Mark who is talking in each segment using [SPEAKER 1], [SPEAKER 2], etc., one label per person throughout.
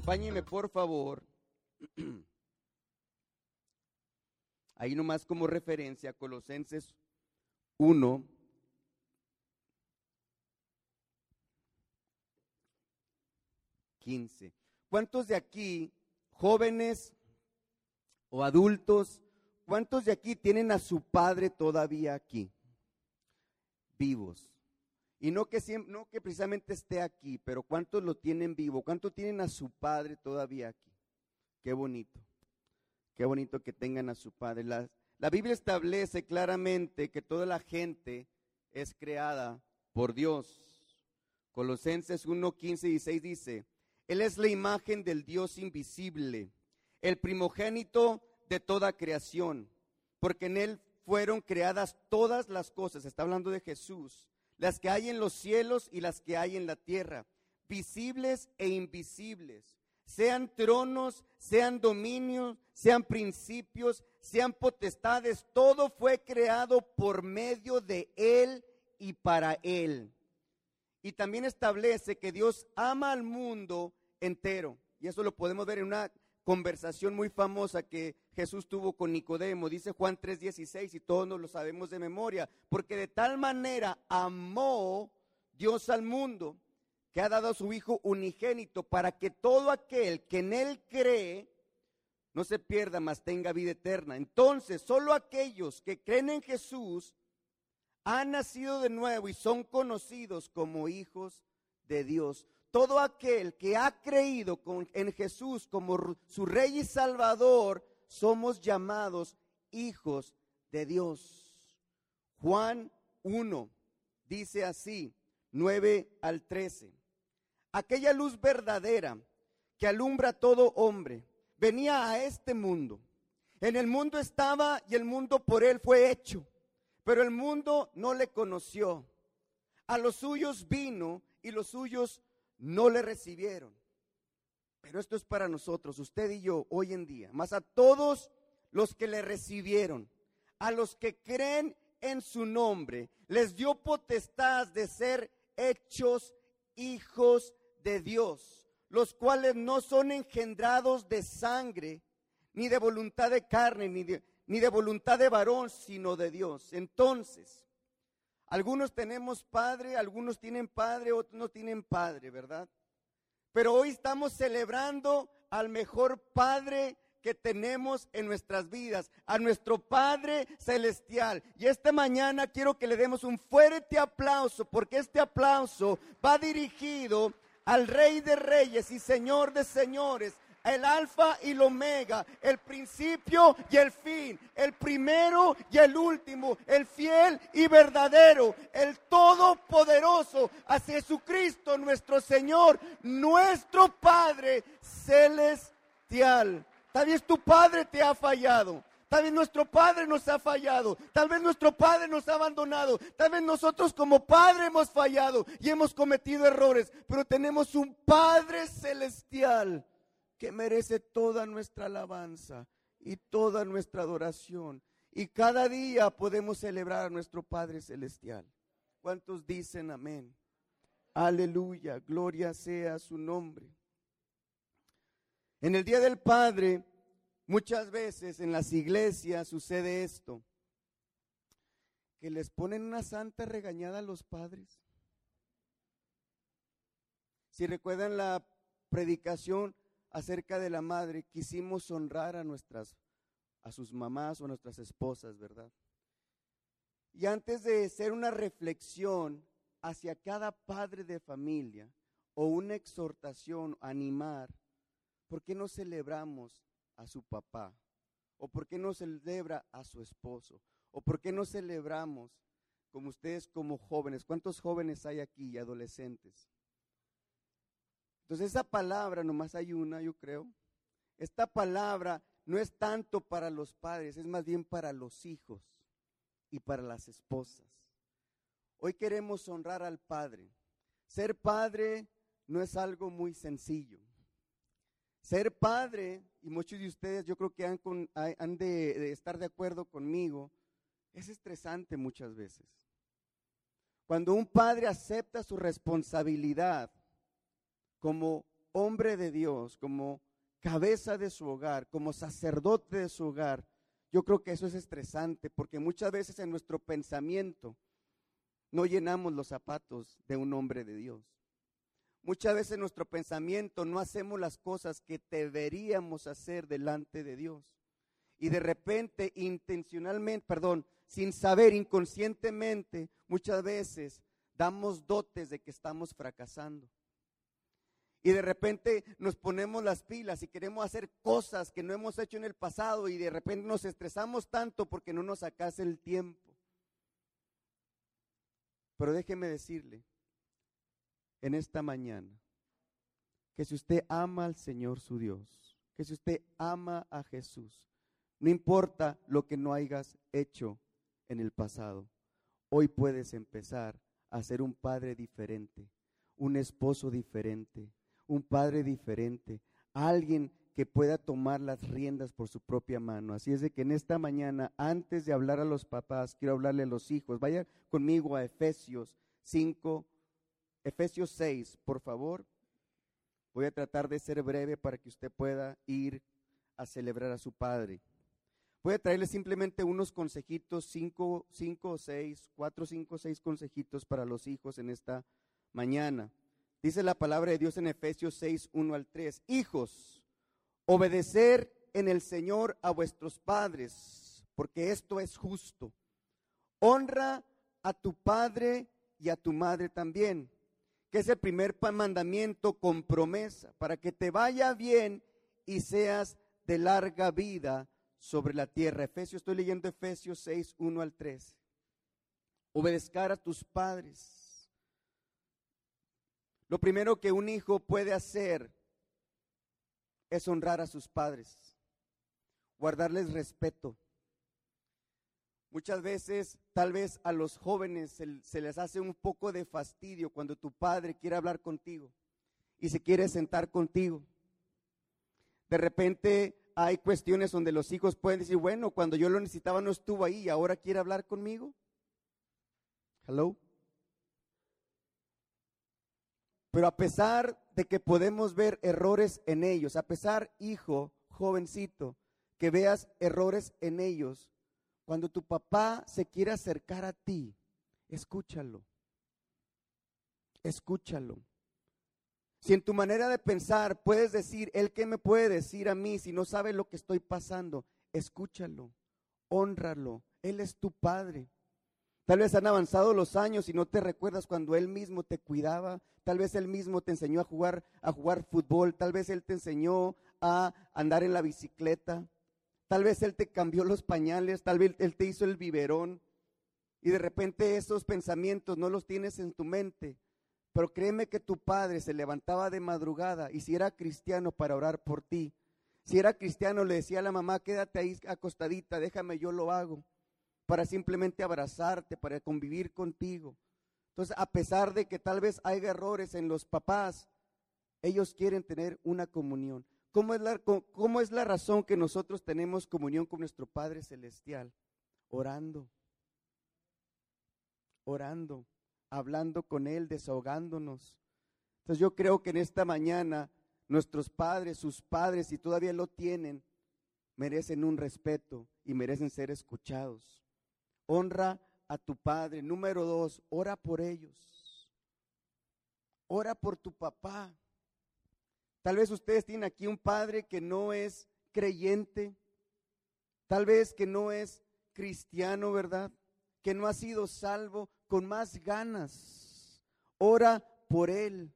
[SPEAKER 1] Acompáñeme por favor. Ahí nomás como referencia, Colosenses 1. Quince. ¿Cuántos de aquí, jóvenes o adultos, cuántos de aquí tienen a su padre todavía aquí? Vivos. Y no que, siempre, no que precisamente esté aquí, pero ¿cuántos lo tienen vivo? ¿Cuántos tienen a su padre todavía aquí? Qué bonito. Qué bonito que tengan a su padre. La, la Biblia establece claramente que toda la gente es creada por Dios. Colosenses 1, 15 y 16 dice, Él es la imagen del Dios invisible, el primogénito de toda creación, porque en Él fueron creadas todas las cosas. Está hablando de Jesús las que hay en los cielos y las que hay en la tierra, visibles e invisibles, sean tronos, sean dominios, sean principios, sean potestades, todo fue creado por medio de Él y para Él. Y también establece que Dios ama al mundo entero. Y eso lo podemos ver en una conversación muy famosa que Jesús tuvo con Nicodemo, dice Juan 3:16 y todos nos lo sabemos de memoria, porque de tal manera amó Dios al mundo que ha dado a su Hijo unigénito para que todo aquel que en Él cree no se pierda, mas tenga vida eterna. Entonces, solo aquellos que creen en Jesús han nacido de nuevo y son conocidos como hijos de Dios todo aquel que ha creído en Jesús como su Rey y Salvador, somos llamados hijos de Dios. Juan 1 dice así, 9 al 13. Aquella luz verdadera que alumbra a todo hombre venía a este mundo. En el mundo estaba y el mundo por él fue hecho, pero el mundo no le conoció. A los suyos vino y los suyos no le recibieron. Pero esto es para nosotros, usted y yo, hoy en día, más a todos los que le recibieron, a los que creen en su nombre, les dio potestad de ser hechos hijos de Dios, los cuales no son engendrados de sangre, ni de voluntad de carne, ni de, ni de voluntad de varón, sino de Dios. Entonces, algunos tenemos padre, algunos tienen padre, otros no tienen padre, ¿verdad? Pero hoy estamos celebrando al mejor padre que tenemos en nuestras vidas, a nuestro Padre Celestial. Y esta mañana quiero que le demos un fuerte aplauso, porque este aplauso va dirigido al Rey de Reyes y Señor de Señores, el alfa y el omega, el principio y el fin, el primero y el último, el fiel y verdadero, el todopoderoso, a Jesucristo nuestro Señor, nuestro Padre celestial. Tal vez tu Padre te ha fallado. Tal vez nuestro Padre nos ha fallado. Tal vez nuestro Padre nos ha abandonado. Tal vez nosotros como Padre hemos fallado y hemos cometido errores. Pero tenemos un Padre celestial que merece toda nuestra alabanza y toda nuestra adoración. Y cada día podemos celebrar a nuestro Padre Celestial. ¿Cuántos dicen amén? Aleluya, gloria sea su nombre. En el Día del Padre, muchas veces en las iglesias sucede esto, que les ponen una santa regañada a los padres. Si recuerdan la predicación, acerca de la madre, quisimos honrar a nuestras, a sus mamás o a nuestras esposas, ¿verdad? Y antes de ser una reflexión hacia cada padre de familia o una exhortación, animar, ¿por qué no celebramos a su papá? ¿O por qué no celebra a su esposo? ¿O por qué no celebramos como ustedes como jóvenes? ¿Cuántos jóvenes hay aquí y adolescentes? Entonces esa palabra, nomás hay una, yo creo. Esta palabra no es tanto para los padres, es más bien para los hijos y para las esposas. Hoy queremos honrar al Padre. Ser padre no es algo muy sencillo. Ser padre, y muchos de ustedes yo creo que han, de estar de acuerdo conmigo, es estresante muchas veces. Cuando un padre acepta su responsabilidad como hombre de Dios, como cabeza de su hogar, como sacerdote de su hogar, yo creo que eso es estresante porque muchas veces en nuestro pensamiento no llenamos los zapatos de un hombre de Dios. Muchas veces en nuestro pensamiento no hacemos las cosas que deberíamos hacer delante de Dios. Y de repente, intencionalmente, perdón, sin saber, inconscientemente, muchas veces damos dotes de que estamos fracasando. Y de repente nos ponemos las pilas y queremos hacer cosas que no hemos hecho en el pasado y de repente nos estresamos tanto porque no nos sacase el tiempo. Pero déjeme decirle en esta mañana que si usted ama al Señor su Dios, que si usted ama a Jesús, no importa lo que no hayas hecho en el pasado, hoy puedes empezar a ser un padre diferente, un esposo diferente, un padre diferente, alguien que pueda tomar las riendas por su propia mano. Así es de que en esta mañana, antes de hablar a los papás, quiero hablarle a los hijos. Vaya conmigo a Efesios 5, Efesios 6, por favor. Voy a tratar de ser breve para que usted pueda ir a celebrar a su padre. Voy a traerle simplemente unos consejitos, cinco, cinco o seis, cuatro, cinco, seis consejitos para los hijos en esta mañana. Dice la palabra de Dios en Efesios 6, 1 al 3. Hijos, obedecer en el Señor a vuestros padres, porque esto es justo. Honra a tu padre y a tu madre también, que es el primer mandamiento con promesa, para que te vaya bien y seas de larga vida sobre la tierra. Efesios, estoy leyendo Efesios 6, 1 al 3. Obedezcar a tus padres lo primero que un hijo puede hacer es honrar a sus padres, guardarles respeto. Muchas veces, tal vez a los jóvenes se, les hace un poco de fastidio cuando tu padre quiere hablar contigo y se quiere sentar contigo. De repente hay cuestiones donde los hijos pueden decir, bueno, cuando yo lo necesitaba no estuvo ahí ahora quiere hablar conmigo. Hello. Pero a pesar de que podemos ver errores en ellos, a pesar, hijo, jovencito, que veas errores en ellos, cuando tu papá se quiere acercar a ti, escúchalo. Escúchalo. Si en tu manera de pensar puedes decir, ¿el qué me puede decir a mí si no sabe lo que estoy pasando? Escúchalo, honralo. Él es tu padre. Tal vez han avanzado los años y no te recuerdas cuando él mismo te cuidaba. Tal vez él mismo te enseñó a jugar a jugar fútbol, tal vez él te enseñó a andar en la bicicleta. Tal vez él te cambió los pañales, tal vez él te hizo el biberón. Y de repente esos pensamientos no los tienes en tu mente. Pero créeme que tu padre se levantaba de madrugada y si era cristiano para orar por ti. Si era cristiano le decía a la mamá, quédate ahí acostadita, déjame, yo lo hago para simplemente abrazarte, para convivir contigo. Entonces, a pesar de que tal vez hay errores en los papás, ellos quieren tener una comunión. ¿Cómo es, la, ¿Cómo es la razón que nosotros tenemos comunión con nuestro Padre Celestial? Orando, orando, hablando con Él, desahogándonos. Entonces yo creo que en esta mañana nuestros padres, sus padres, si todavía lo tienen, merecen un respeto y merecen ser escuchados honra a tu padre. Número dos, ora por ellos. Ora por tu papá. Tal vez ustedes tienen aquí un padre que no es creyente, tal vez que no es cristiano, ¿verdad? Que no ha sido salvo con más ganas. Ora por él.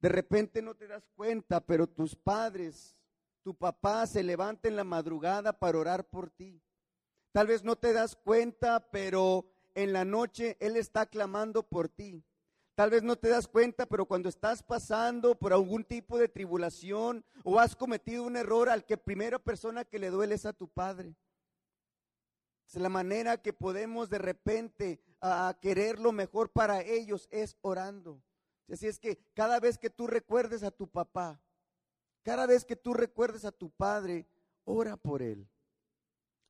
[SPEAKER 1] De repente no te das cuenta, pero tus padres, tu papá se levanta en la madrugada para orar por ti. Tal vez no te das cuenta, pero en la noche Él está clamando por ti. Tal vez no te das cuenta, pero cuando estás pasando por algún tipo de tribulación o has cometido un error, al que primera persona que le duele es a tu padre. Es la manera que podemos de repente a querer lo mejor para ellos es orando. Así es que cada vez que tú recuerdes a tu papá, cada vez que tú recuerdes a tu padre, ora por él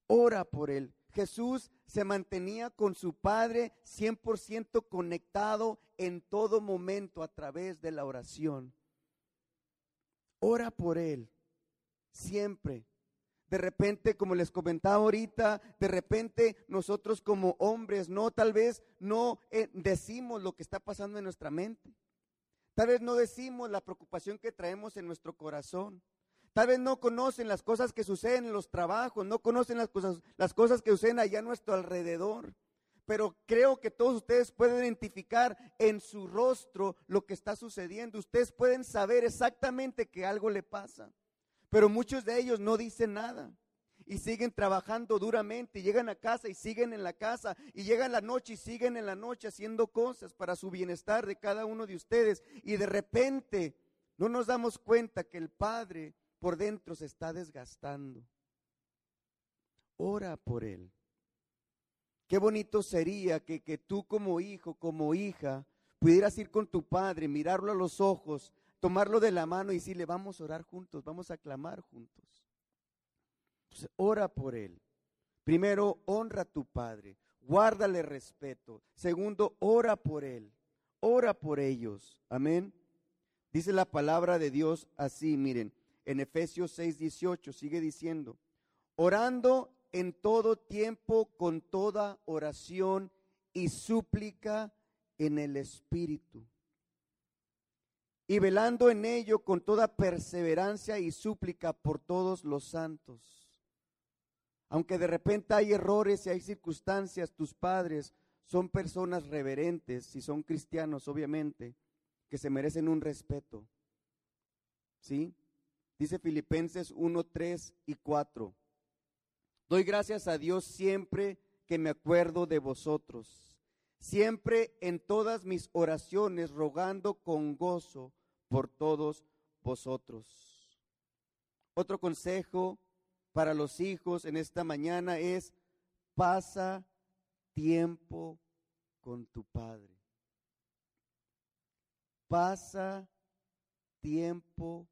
[SPEAKER 1] ora por él. Jesús se mantenía con su Padre 100% conectado en todo momento a través de la oración. Ora por él, siempre. De repente, como les comentaba ahorita, de repente nosotros como hombres, no, tal vez no eh, decimos lo que está pasando en nuestra mente. Tal vez no decimos la preocupación que traemos en nuestro corazón. Tal vez no conocen las cosas que suceden en los trabajos, no conocen las cosas, las cosas que suceden allá a nuestro alrededor. Pero creo que todos ustedes pueden identificar en su rostro lo que está sucediendo. Ustedes pueden saber exactamente que algo le pasa. Pero muchos de ellos no dicen nada y siguen trabajando duramente y llegan a casa y siguen en la casa y llegan la noche y siguen en la noche haciendo cosas para su bienestar de cada uno de ustedes y de repente no nos damos cuenta que el Padre por dentro se está desgastando. Ora por él. Qué bonito sería que, que tú como hijo, como hija, pudieras ir con tu padre, mirarlo a los ojos, tomarlo de la mano y decirle, vamos a orar juntos, vamos a clamar juntos. Entonces, ora por él. Primero, honra a tu padre, guárdale respeto. Segundo, ora por él, ora por ellos. Amén. Dice la palabra de Dios así, miren, en Efesios 6, 18, sigue diciendo, orando en todo tiempo con toda oración y súplica en el Espíritu y velando en ello con toda perseverancia y súplica por todos los santos. Aunque de repente hay errores y hay circunstancias, tus padres son personas reverentes, si son cristianos, obviamente, que se merecen un respeto. ¿Sí? Dice Filipenses 1, 3 y 4. Doy gracias a Dios siempre que me acuerdo de vosotros siempre en todas mis oraciones rogando con gozo por todos vosotros. Otro consejo para los hijos en esta mañana es pasa tiempo con tu padre. Pasa tiempo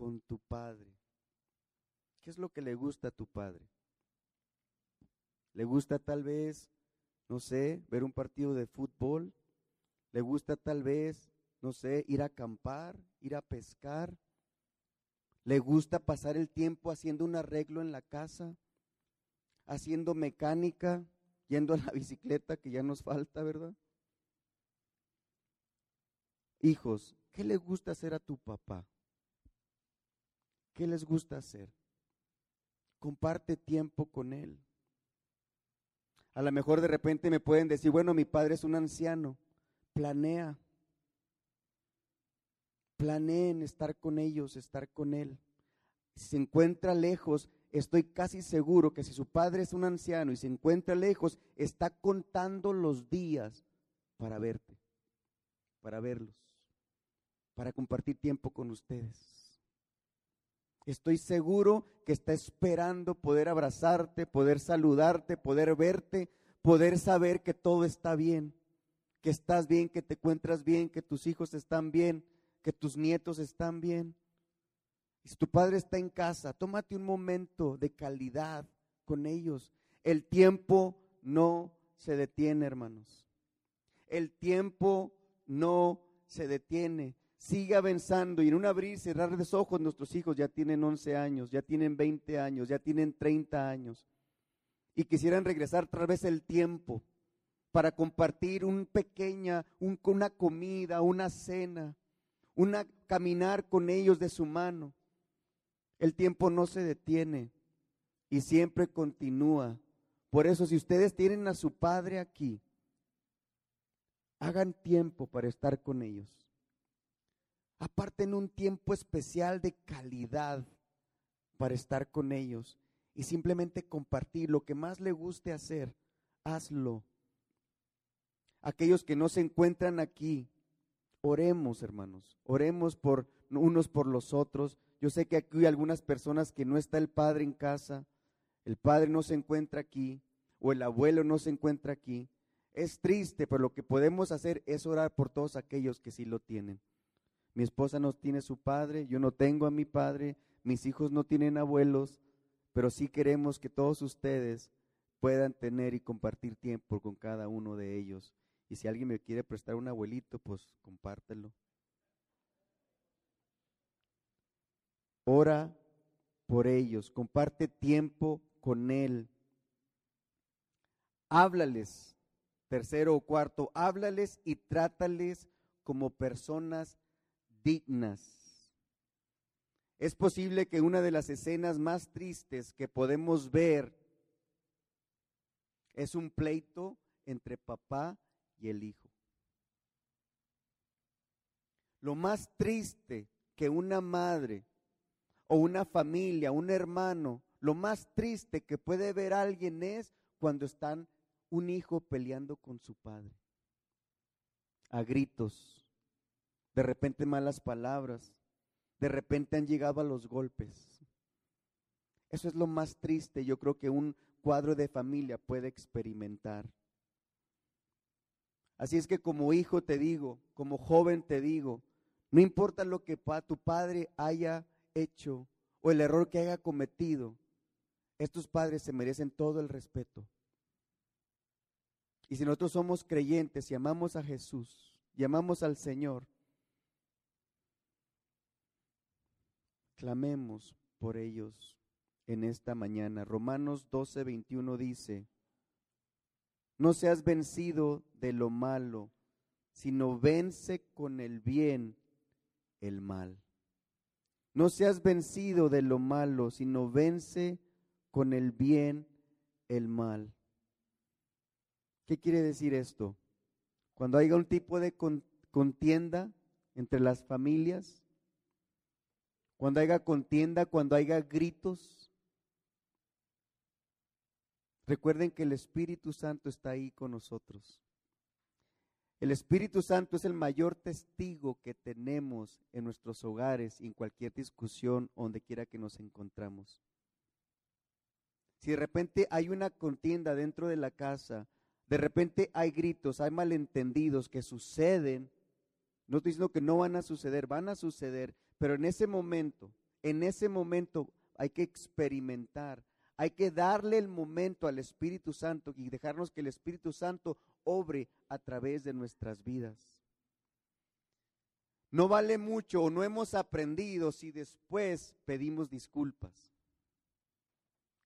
[SPEAKER 1] con tu padre. ¿Qué es lo que le gusta a tu padre? ¿Le gusta tal vez no sé, ver un partido de fútbol, le gusta tal vez, no sé, ir a acampar, ir a pescar, le gusta pasar el tiempo haciendo un arreglo en la casa, haciendo mecánica, yendo a la bicicleta que ya nos falta, ¿verdad? Hijos, ¿qué le gusta hacer a tu papá? ¿Qué les gusta hacer? Comparte tiempo con él. A lo mejor de repente me pueden decir, bueno, mi padre es un anciano. Planea. Planeen estar con ellos, estar con él. Si se encuentra lejos, estoy casi seguro que si su padre es un anciano y se encuentra lejos, está contando los días para verte, para verlos, para compartir tiempo con ustedes. Estoy seguro que está esperando poder abrazarte, poder saludarte, poder verte, poder saber que todo está bien, que estás bien, que te encuentras bien, que tus hijos están bien, que tus nietos están bien. si tu padre está en casa, tómate un momento de calidad con ellos. El tiempo no se detiene, hermanos. El tiempo no se detiene sigue avanzando y en un abrir y cerrar de ojos nuestros hijos ya tienen 11 años, ya tienen 20 años, ya tienen 30 años y quisieran regresar otra vez el tiempo para compartir un pequeña, una comida, una cena, una caminar con ellos de su mano. El tiempo no se detiene y siempre continúa. Por eso si ustedes tienen a su padre aquí, hagan tiempo para estar con ellos aparten un tiempo especial de calidad para estar con ellos y simplemente compartir lo que más le guste hacer, hazlo. Aquellos que no se encuentran aquí, oremos, hermanos, oremos por unos por los otros. Yo sé que aquí hay algunas personas que no está el padre en casa, el padre no se encuentra aquí o el abuelo no se encuentra aquí. Es triste, pero lo que podemos hacer es orar por todos aquellos que sí lo tienen. Mi esposa no tiene su padre, yo no tengo a mi padre, mis hijos no tienen abuelos, pero sí queremos que todos ustedes puedan tener y compartir tiempo con cada uno de ellos. Y si alguien me quiere prestar un abuelito, pues compártelo. ora por ellos, comparte tiempo con Él. Háblales, tercero o cuarto, háblales y trátales como personas dignas. Es posible que una de las escenas más tristes que podemos ver es un pleito entre papá y el hijo. Lo más triste que una madre o una familia, un hermano, lo más triste que puede ver alguien es cuando están un hijo peleando con su padre. A gritos, de repente malas palabras, de repente han llegado a los golpes. Eso es lo más triste, yo creo que un cuadro de familia puede experimentar. Así es que como hijo te digo, como joven te digo, no importa lo que tu padre haya hecho o el error que haya cometido, estos padres se merecen todo el respeto. Y si nosotros somos creyentes y amamos a Jesús y amamos al Señor, clamemos por ellos en esta mañana. Romanos 12, 21 dice, no seas vencido de lo malo, sino vence con el bien el mal. No seas vencido de lo malo, sino vence con el bien el mal. ¿Qué quiere decir esto? Cuando haya un tipo de contienda entre las familias, cuando haya contienda, cuando haya gritos, Recuerden que el Espíritu Santo está ahí con nosotros. El Espíritu Santo es el mayor testigo que tenemos en nuestros hogares en cualquier discusión donde quiera que nos encontramos. Si de repente hay una contienda dentro de la casa, de repente hay gritos, hay malentendidos que suceden, no estoy diciendo que no van a suceder, van a suceder, pero en ese momento, en ese momento hay que experimentar hay que darle el momento al Espíritu Santo y dejarnos que el Espíritu Santo obre a través de nuestras vidas. No vale mucho o no hemos aprendido si después pedimos disculpas.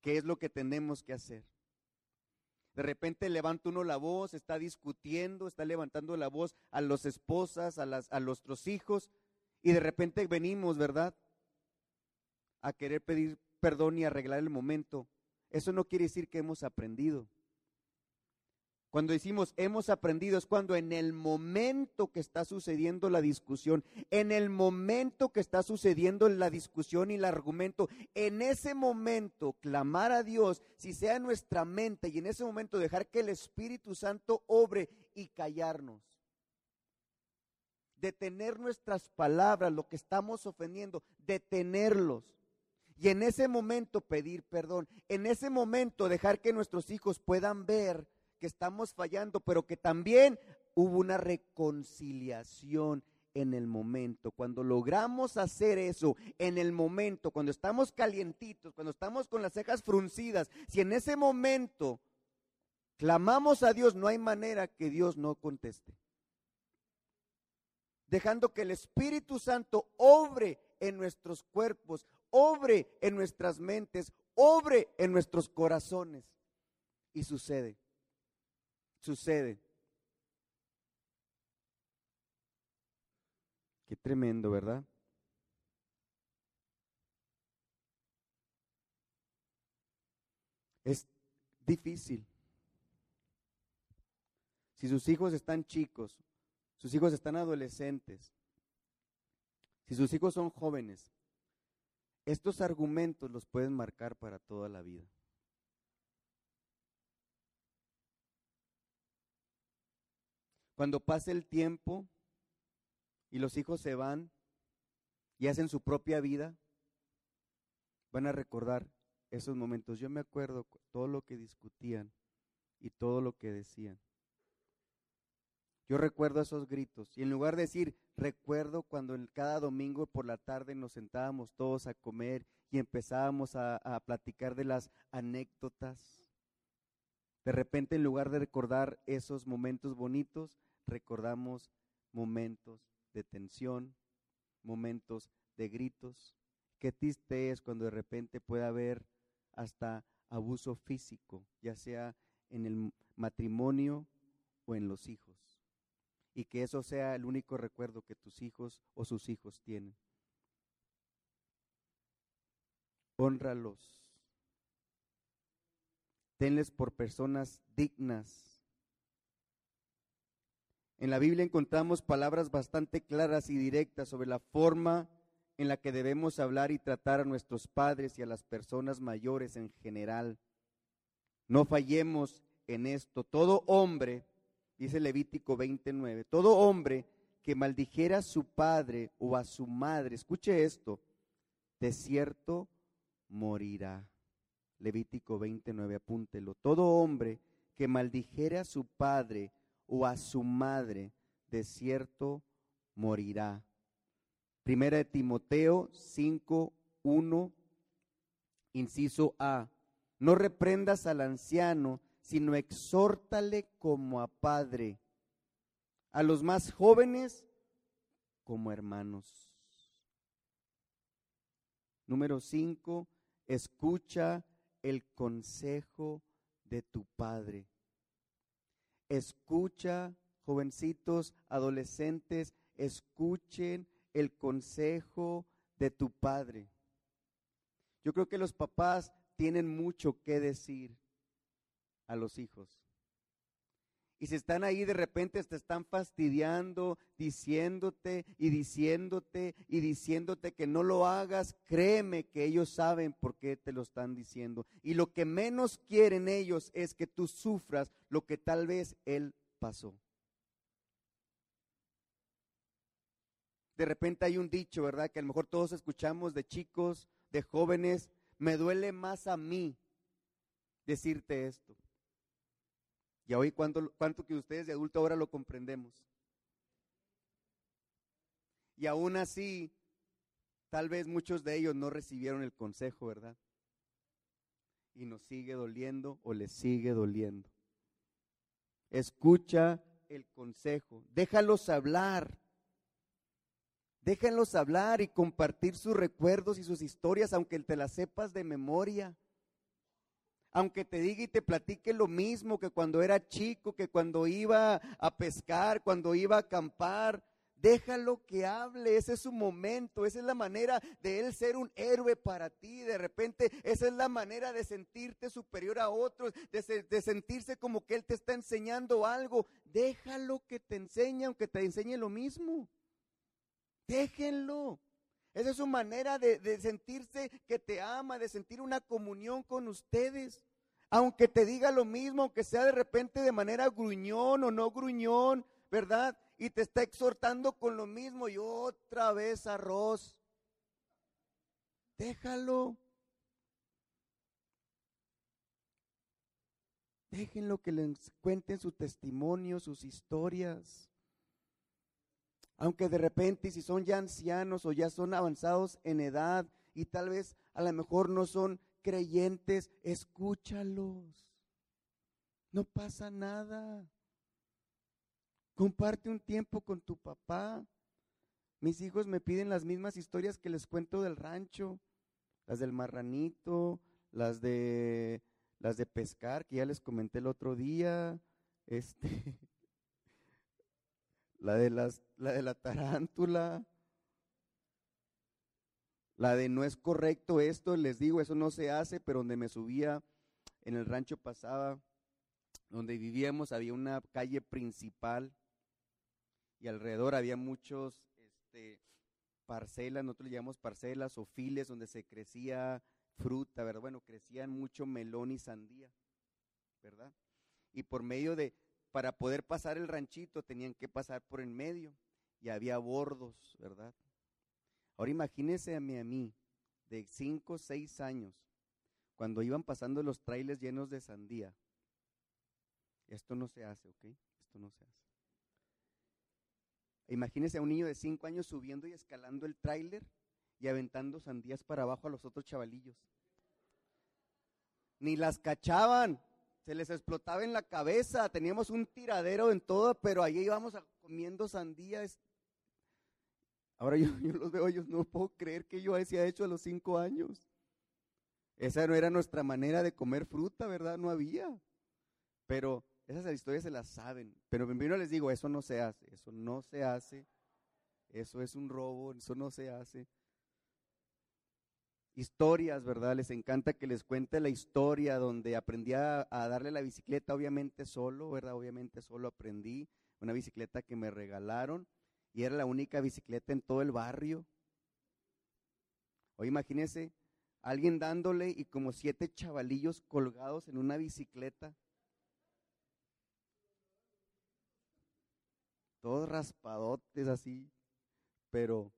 [SPEAKER 1] ¿Qué es lo que tenemos que hacer? De repente levanta uno la voz, está discutiendo, está levantando la voz a las esposas, a, las, a nuestros hijos, y de repente venimos, ¿verdad? A querer pedir perdón y arreglar el momento, eso no quiere decir que hemos aprendido. Cuando decimos hemos aprendido es cuando en el momento que está sucediendo la discusión, en el momento que está sucediendo la discusión y el argumento, en ese momento clamar a Dios, si sea en nuestra mente y en ese momento dejar que el Espíritu Santo obre y callarnos. Detener nuestras palabras, lo que estamos ofendiendo, detenerlos. Y en ese momento pedir perdón, en ese momento dejar que nuestros hijos puedan ver que estamos fallando, pero que también hubo una reconciliación en el momento. Cuando logramos hacer eso, en el momento, cuando estamos calientitos, cuando estamos con las cejas fruncidas, si en ese momento clamamos a Dios, no hay manera que Dios no conteste. Dejando que el Espíritu Santo obre en nuestros cuerpos, obre en nuestras mentes, obre en nuestros corazones. Y sucede, sucede. Qué tremendo, ¿verdad? Es difícil. Si sus hijos están chicos, sus hijos están adolescentes, si sus hijos son jóvenes, estos argumentos los pueden marcar para toda la vida. Cuando pase el tiempo y los hijos se van y hacen su propia vida, van a recordar esos momentos. Yo me acuerdo todo lo que discutían y todo lo que decían. Yo recuerdo esos gritos y en lugar de decir, recuerdo cuando cada domingo por la tarde nos sentábamos todos a comer y empezábamos a, platicar de las anécdotas. De repente en lugar de recordar esos momentos bonitos, recordamos momentos de tensión, momentos de gritos, qué triste es cuando de repente puede haber hasta abuso físico, ya sea en el matrimonio o en los hijos. Y que eso sea el único recuerdo que tus hijos o sus hijos tienen. Honralos. Tenles por personas dignas. En la Biblia encontramos palabras bastante claras y directas sobre la forma en la que debemos hablar y tratar a nuestros padres y a las personas mayores en general. No fallemos en esto. Todo hombre, dice Levítico 29, todo hombre que maldijera a su padre o a su madre, escuche esto, de cierto morirá. Levítico 29, apúntelo. Todo hombre que maldijere a su padre o a su madre, de cierto morirá. Primera de Timoteo 5, 1, inciso A. No reprendas al anciano, sino exhórtale como a padre. A los más jóvenes como hermanos. Número 5. Escucha el consejo de tu padre. Escucha, jovencitos, adolescentes, escuchen el consejo de tu padre. Yo creo que los papás tienen mucho que decir a los hijos. Y si están ahí de repente te están fastidiando, diciéndote y diciéndote y diciéndote que no lo hagas, créeme que ellos saben por qué te lo están diciendo. Y lo que menos quieren ellos es que tú sufras lo que tal vez él pasó. De repente hay un dicho, ¿verdad? Que a lo mejor todos escuchamos de chicos, de jóvenes, me duele más a mí decirte esto. Y hoy, ¿cuánto, cuánto que ustedes de adulto ahora lo comprendemos? Y aún así, tal vez muchos de ellos no recibieron el consejo, ¿verdad? Y nos sigue doliendo o les sigue doliendo. Escucha el consejo, déjalos hablar. Déjenlos hablar y compartir sus recuerdos y sus historias, aunque te las sepas de memoria. Aunque te diga y te platique lo mismo que cuando era chico, que cuando iba a pescar, cuando iba a acampar. Déjalo que hable, ese es su momento, esa es la manera de él ser un héroe para ti. De repente, esa es la manera de sentirte superior a otros, de, de, sentirse como que él te está enseñando algo. Déjalo que te enseñe, aunque te enseñe lo mismo. Déjenlo. Esa es su manera de, sentirse que te ama, de sentir una comunión con ustedes. Aunque te diga lo mismo, aunque sea de repente de manera gruñón o no gruñón, ¿verdad? Y te está exhortando con lo mismo y otra vez arroz. Déjalo. Déjenlo que les cuenten su testimonio, sus historias. Aunque de repente si son ya ancianos o ya son avanzados en edad y tal vez a lo mejor no son creyentes, escúchalos. No pasa nada. Comparte un tiempo con tu papá. Mis hijos me piden las mismas historias que les cuento del rancho, las del marranito, las de las de pescar que ya les comenté el otro día, este la de, las, la de la tarántula, la de no es correcto esto, les digo, eso no se hace, pero donde me subía en el rancho pasaba, donde vivíamos, había una calle principal y alrededor había muchos este, parcelas, nosotros le llamamos parcelas o files donde se crecía fruta, ¿verdad? Bueno, crecían mucho melón y sandía, ¿verdad? Y por medio de, para poder pasar el ranchito tenían que pasar por en medio y había bordos, ¿verdad? Ahora imagínense a mí, a mí, de 5 o 6 años, cuando iban pasando los trailers llenos de sandía. Esto no se hace, ¿ok? Esto no se hace. Imagínense a un niño de 5 años subiendo y escalando el trailer y aventando sandías para abajo a los otros chavalillos. Ni las cachaban se les explotaba en la cabeza, teníamos un tiradero en todo, pero ahí íbamos comiendo sandías. Ahora yo, yo los veo, yo no puedo creer que yo haya hecho a los cinco años. Esa no era nuestra manera de comer fruta, ¿verdad? No había. Pero esas historias se las saben. Pero primero les digo, eso no se hace, eso no se hace. Eso es un robo, eso no se hace. Historias, ¿verdad? Les encanta que les cuente la historia donde aprendí a, darle la bicicleta, obviamente solo, ¿verdad? Obviamente solo aprendí. Una bicicleta que me regalaron y era la única bicicleta en todo el barrio. O imagínense, alguien dándole y como siete chavalillos colgados en una bicicleta. Todos raspadotes así, pero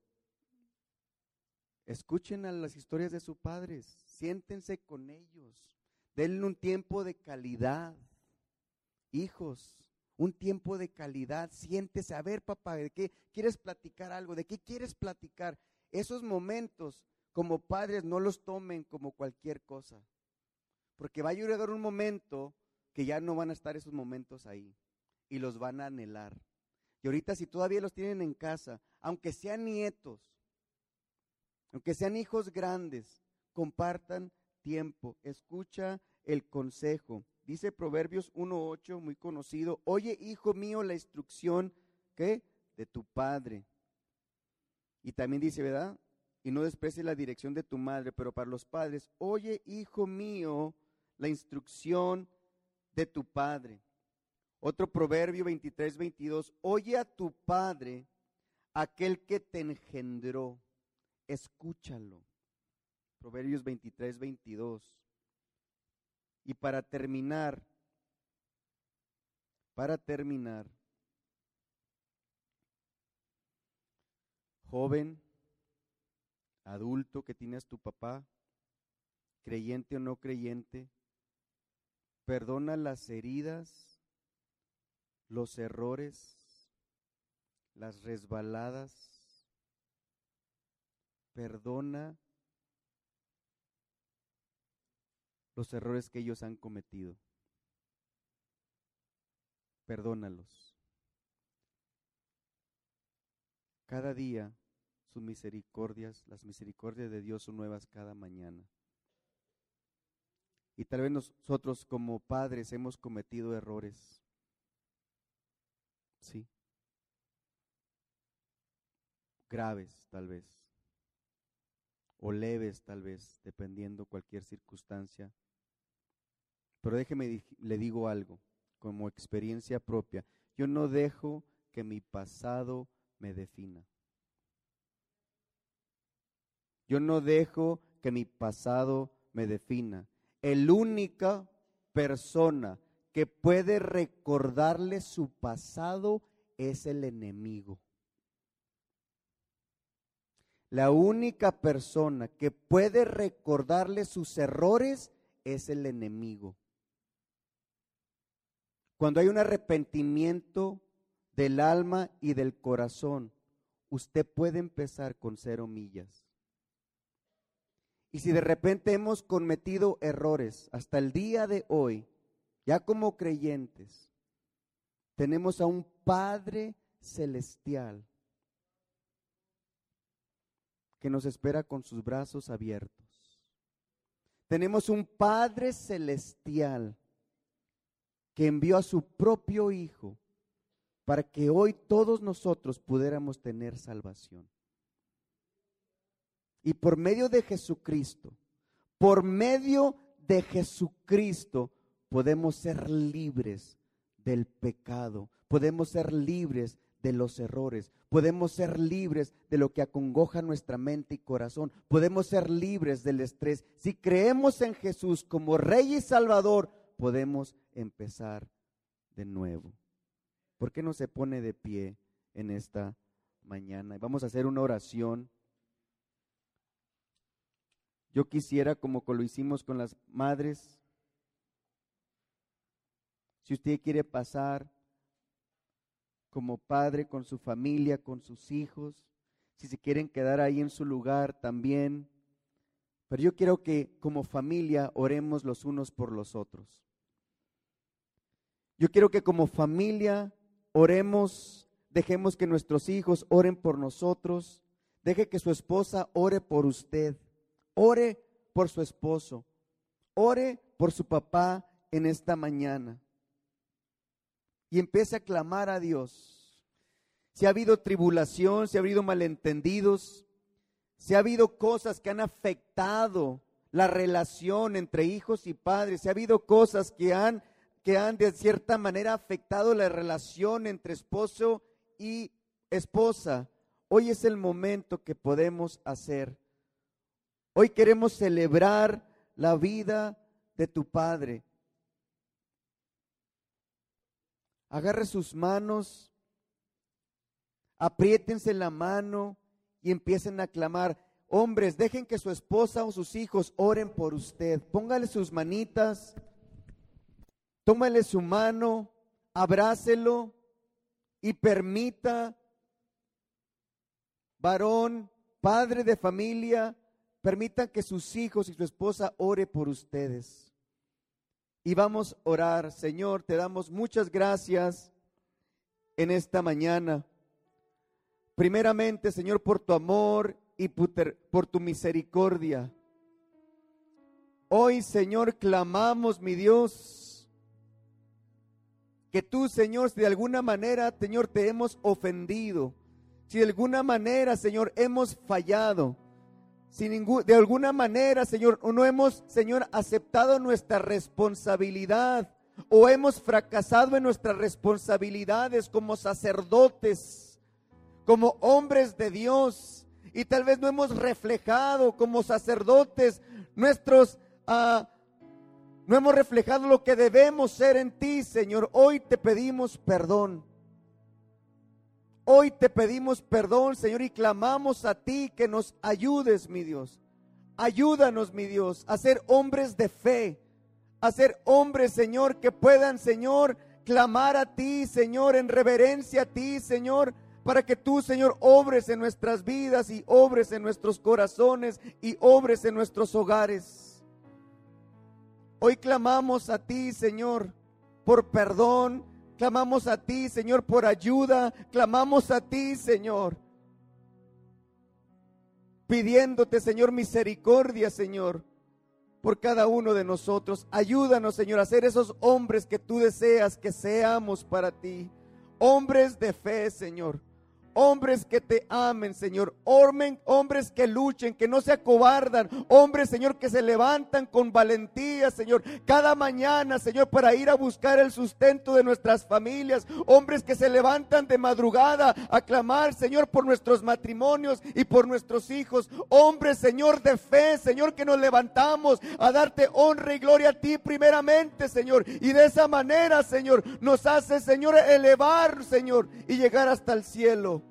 [SPEAKER 1] escuchen a las historias de sus padres, siéntense con ellos, denle un tiempo de calidad. Hijos, un tiempo de calidad, siéntese, a ver papá, ¿de qué quieres platicar algo? ¿De qué quieres platicar? Esos momentos como padres no los tomen como cualquier cosa, porque va a llegar un momento que ya no van a estar esos momentos ahí y los van a anhelar. Y ahorita si todavía los tienen en casa, aunque sean nietos, aunque sean hijos grandes, compartan tiempo, escucha el consejo. Dice Proverbios 1.8, muy conocido, oye hijo mío la instrucción ¿qué? de tu padre. Y también dice, ¿verdad? y no desprecies la dirección de tu madre, pero para los padres, oye, hijo mío, la instrucción de tu padre. Otro proverbio 23, 22, oye a tu padre, aquel que te engendró, escúchalo. Proverbios 23, 22. Y para terminar, para terminar, joven, adulto que tienes tu papá, creyente o no creyente, perdona las heridas, los errores, las resbaladas, perdona los errores que ellos han cometido. Perdónalos. Cada día sus misericordias, las misericordias de Dios son nuevas cada mañana. Y tal vez nosotros como padres hemos cometido errores. Sí. Graves tal vez. O leves tal vez, dependiendo cualquier circunstancia. Pero déjeme, le digo algo, como experiencia propia. Yo no dejo que mi pasado me defina. Yo no dejo que mi pasado me defina. El única persona que puede recordarle su pasado es el enemigo. La única persona que puede recordarle sus errores es el enemigo. Cuando hay un arrepentimiento del alma y del corazón, usted puede empezar con cero millas. Y si de repente hemos cometido errores hasta el día de hoy, ya como creyentes, tenemos a un Padre celestial que nos espera con sus brazos abiertos. Tenemos un Padre celestial que envió a su propio Hijo para que hoy todos nosotros pudiéramos tener salvación. Y por medio de Jesucristo, por medio de Jesucristo, podemos ser libres del pecado, podemos ser libres de los errores, podemos ser libres de lo que acongoja nuestra mente y corazón, podemos ser libres del estrés. Si creemos en Jesús como Rey y Salvador, podemos empezar de nuevo. ¿Por qué no se pone de pie en esta mañana? Vamos a hacer una oración. Yo quisiera, como lo hicimos con las madres, si usted quiere pasar como padre con su familia, con sus hijos, si se quieren quedar ahí en su lugar también. Pero yo quiero que como familia oremos los unos por los otros. Yo quiero que como familia oremos, dejemos que nuestros hijos oren por nosotros, deje que su esposa ore por usted. Ore por su esposo. Ore por su papá en esta mañana. Y empiece a clamar a Dios. Si ha habido tribulación, si ha habido malentendidos, si ha habido cosas que han afectado la relación entre hijos y padres, si ha habido cosas que han que han de cierta manera afectado la relación entre esposo y esposa. Hoy es el momento que podemos hacer. Hoy queremos celebrar la vida de tu Padre. Agarre sus manos, apriétense la mano y empiecen a clamar. Hombres, dejen que su esposa o sus hijos oren por usted. Póngale sus manitas tómale su mano, abrácelo y permita, varón, padre de familia, permita que sus hijos y su esposa ore por ustedes. Y vamos a orar, Señor, te damos muchas gracias en esta mañana. Primeramente, Señor, por tu amor y por tu misericordia. Hoy, Señor, clamamos, mi Dios, que tú, Señor, si de alguna manera, Señor, te hemos ofendido, si de alguna manera, Señor, hemos fallado, si de alguna manera, Señor, no hemos, Señor, aceptado nuestra responsabilidad o hemos fracasado en nuestras responsabilidades como sacerdotes, como hombres de Dios, y tal vez no hemos reflejado como sacerdotes nuestros... Uh, no hemos reflejado lo que debemos ser en ti, Señor. Hoy te pedimos perdón. Hoy te pedimos perdón, Señor, y clamamos a ti que nos ayudes, mi Dios. Ayúdanos, mi Dios, a ser hombres de fe, a ser hombres, Señor, que puedan, Señor, clamar a ti, Señor, en reverencia a ti, Señor, para que tú, Señor, obres en nuestras vidas y obres en nuestros corazones y obres en nuestros hogares. Hoy clamamos a ti, Señor, por perdón. Clamamos a ti, Señor, por ayuda. Clamamos a ti, Señor. Pidiéndote, Señor, misericordia, Señor, por cada uno de nosotros. Ayúdanos, Señor, a ser esos hombres que tú deseas que seamos para ti. Hombres de fe, Señor hombres que te amen, Señor, hombres que luchen, que no se acobardan, hombres, Señor, que se levantan con valentía, Señor, cada mañana, Señor, para ir a buscar el sustento de nuestras familias, hombres que se levantan de madrugada a clamar, Señor, por nuestros matrimonios y por nuestros hijos, hombres, Señor, de fe, Señor, que nos levantamos a darte honra y gloria a ti primeramente, Señor, y de esa manera, Señor, nos hace, Señor, elevar, Señor, y llegar hasta el cielo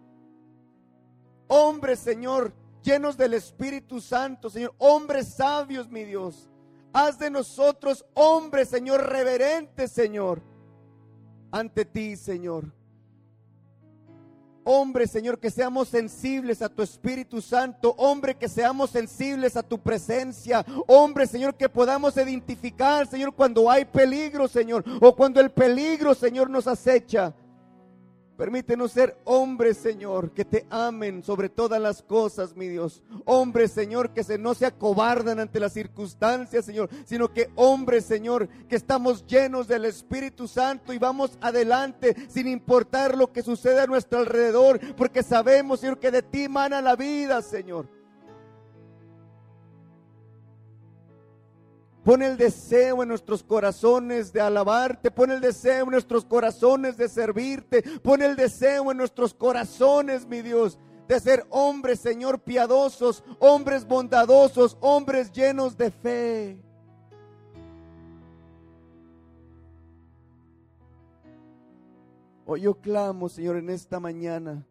[SPEAKER 1] hombres, Señor, llenos del Espíritu Santo, Señor, hombres sabios, mi Dios. Haz de nosotros hombres, Señor, reverentes, Señor, ante ti, Señor. Hombre, Señor, que seamos sensibles a tu Espíritu Santo. Hombre, que seamos sensibles a tu presencia. Hombre, Señor, que podamos identificar, Señor, cuando hay peligro, Señor. O cuando el peligro, Señor, nos acecha. Permítenos ser hombres, Señor, que te amen sobre todas las cosas, mi Dios. Hombres, Señor, que se, no se acobardan ante las circunstancias, Señor, sino que hombres, Señor, que estamos llenos del Espíritu Santo y vamos adelante sin importar lo que suceda a nuestro alrededor, porque sabemos, Señor, que de ti mana la vida, Señor. Pon el deseo en nuestros corazones de alabarte. Pon el deseo en nuestros corazones de servirte. Pon el deseo en nuestros corazones, mi Dios, de ser hombres, Señor, piadosos, hombres bondadosos, hombres llenos de fe. Hoy yo clamo, Señor, en esta mañana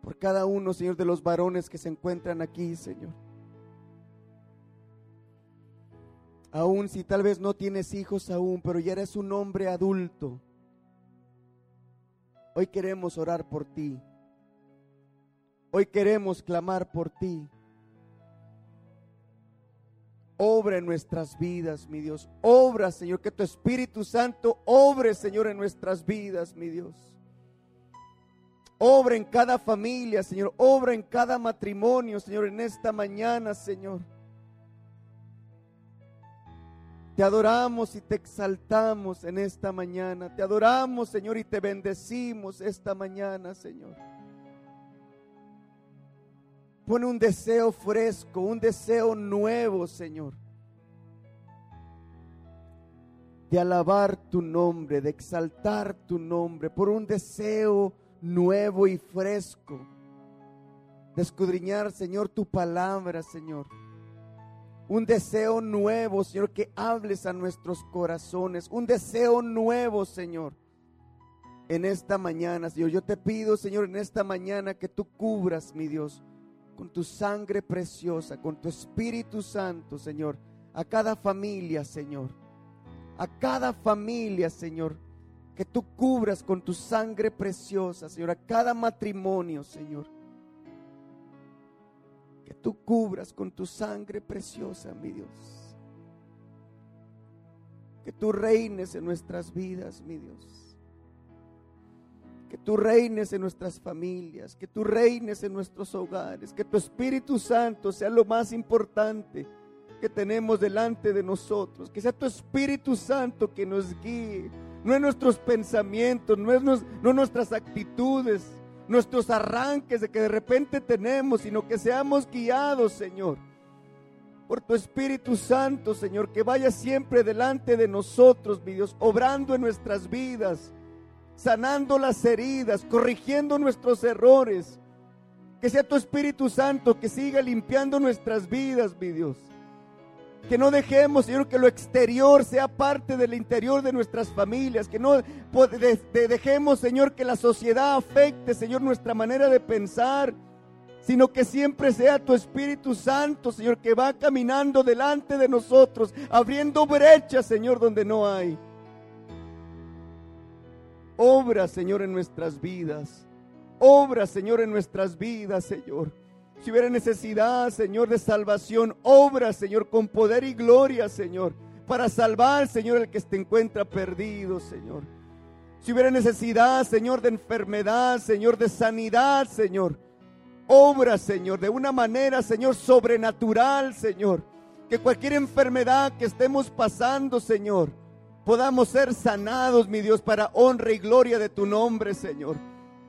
[SPEAKER 1] por cada uno, Señor, de los varones que se encuentran aquí, Señor. Aún si tal vez no tienes hijos aún, pero ya eres un hombre adulto. Hoy queremos orar por ti. Hoy queremos clamar por ti. Obra en nuestras vidas, mi Dios. Obra, Señor, que tu Espíritu Santo obre, Señor, en nuestras vidas, mi Dios. Obra en cada familia, Señor. Obra en cada matrimonio, Señor, en esta mañana, Señor. Te adoramos y te exaltamos en esta mañana. Te adoramos, Señor, y te bendecimos esta mañana, Señor. Pone un deseo fresco, un deseo nuevo, Señor. De alabar tu nombre, de exaltar tu nombre, por un deseo nuevo y fresco. De escudriñar, Señor, tu palabra, Señor un deseo nuevo, Señor, que hables a nuestros corazones. Un deseo nuevo, Señor. En esta mañana, Señor, yo te pido, Señor, en esta mañana que tú cubras, mi Dios, con tu sangre preciosa, con tu Espíritu Santo, Señor, a cada familia, Señor. A cada familia, Señor, que tú cubras con tu sangre preciosa, Señor, a cada matrimonio, Señor que tú cubras con tu sangre preciosa, mi Dios. Que tú reines en nuestras vidas, mi Dios. Que tú reines en nuestras familias, que tú reines en nuestros hogares, que tu Espíritu Santo sea lo más importante que tenemos delante de nosotros, que sea tu Espíritu Santo que nos guíe, no es nuestros pensamientos, no es nuestras actitudes, nuestros arranques de que de repente tenemos, sino que seamos guiados, Señor, por tu Espíritu Santo, Señor, que vaya siempre delante de nosotros, mi Dios, obrando en nuestras vidas, sanando las heridas, corrigiendo nuestros errores. Que sea tu Espíritu Santo que siga limpiando nuestras vidas, mi Dios. Que no dejemos, Señor, que lo exterior sea parte del interior de nuestras familias. Que no dejemos, Señor, que la sociedad afecte, Señor, nuestra manera de pensar. Sino que siempre sea tu Espíritu Santo, Señor, que va caminando delante de nosotros, abriendo brechas, Señor, donde no hay. Obra, Señor, en nuestras vidas. Obra, Señor, en nuestras vidas, Señor. Si hubiera necesidad, Señor, de salvación, obra, Señor, con poder y gloria, Señor, para salvar, Señor, el que se encuentra perdido, Señor. Si hubiera necesidad, Señor, de enfermedad, Señor, de sanidad, Señor, obra, Señor, de una manera, Señor, sobrenatural, Señor. Que cualquier enfermedad que estemos pasando, Señor, podamos ser sanados, mi Dios, para honra y gloria de tu nombre, Señor.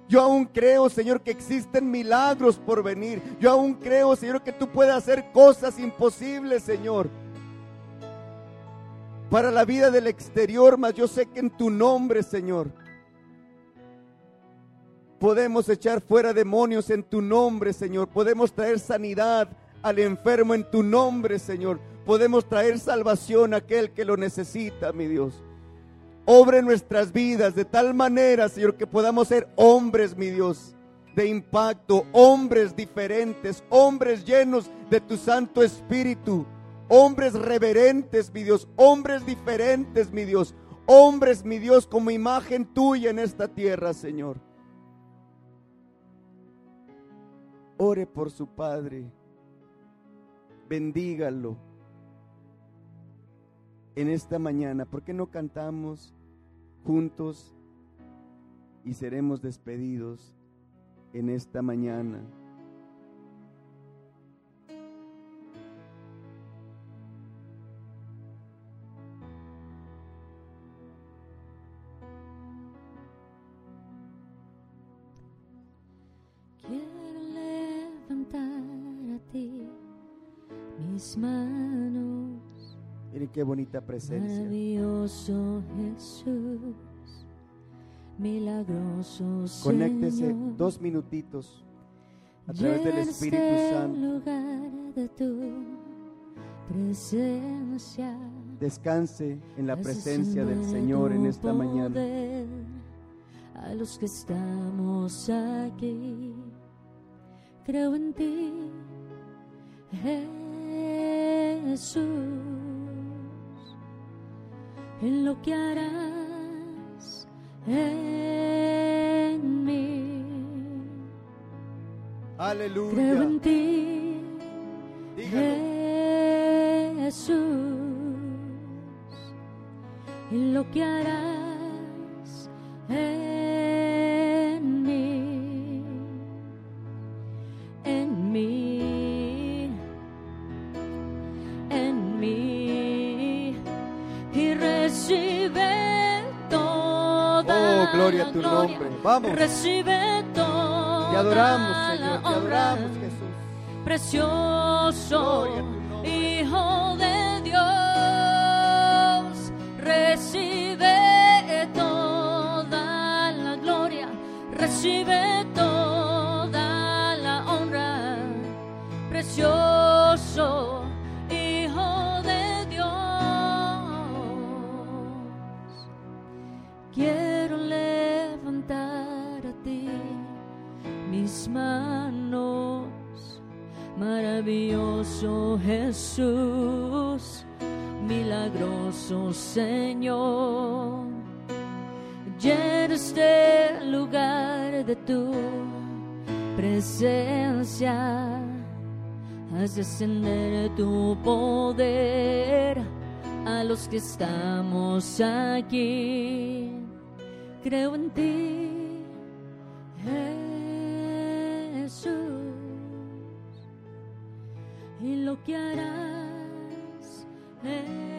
[SPEAKER 1] Yo aún creo, Señor, que existen milagros por venir. Yo aún creo, Señor, que tú puedes hacer cosas imposibles, Señor. Para la vida del exterior, mas yo sé que en tu nombre, Señor, podemos echar fuera demonios en tu nombre, Señor. Podemos traer sanidad al enfermo en tu nombre, Señor. Podemos traer salvación a aquel que lo necesita, mi Dios. Obre nuestras vidas de tal manera, Señor, que podamos ser hombres, mi Dios, de impacto, hombres diferentes, hombres llenos de tu Santo Espíritu, hombres reverentes, mi Dios, hombres diferentes, mi Dios, hombres, mi Dios, como imagen tuya en esta tierra, Señor. Ore por su Padre, bendígalo en esta mañana. ¿Por qué no cantamos? juntos y seremos despedidos en esta mañana.
[SPEAKER 2] Quiero levantar a ti mis manos
[SPEAKER 1] Miren qué bonita presencia.
[SPEAKER 2] Maravilloso Jesús, milagroso
[SPEAKER 1] Conéctese dos minutitos a través del Espíritu Santo.
[SPEAKER 2] Lugar de tu presencia.
[SPEAKER 1] Descanse en la presencia del Señor en esta mañana.
[SPEAKER 2] A los que estamos aquí, creo en ti, Jesús en lo que harás en mí.
[SPEAKER 1] Aleluya.
[SPEAKER 2] Creo en ti, Jesús, en lo que harás en
[SPEAKER 1] a tu nombre. Vamos.
[SPEAKER 2] Recibe toda
[SPEAKER 1] Te adoramos,
[SPEAKER 2] la
[SPEAKER 1] Señor. Te adoramos, Jesús.
[SPEAKER 2] Precioso. Hijo de Dios, recibe toda la gloria, recibe toda la honra. Precioso maravilloso Jesús, milagroso Señor. Llena este lugar de tu presencia, haz descender tu poder a los que estamos aquí. Creo en ti, lo que harás. En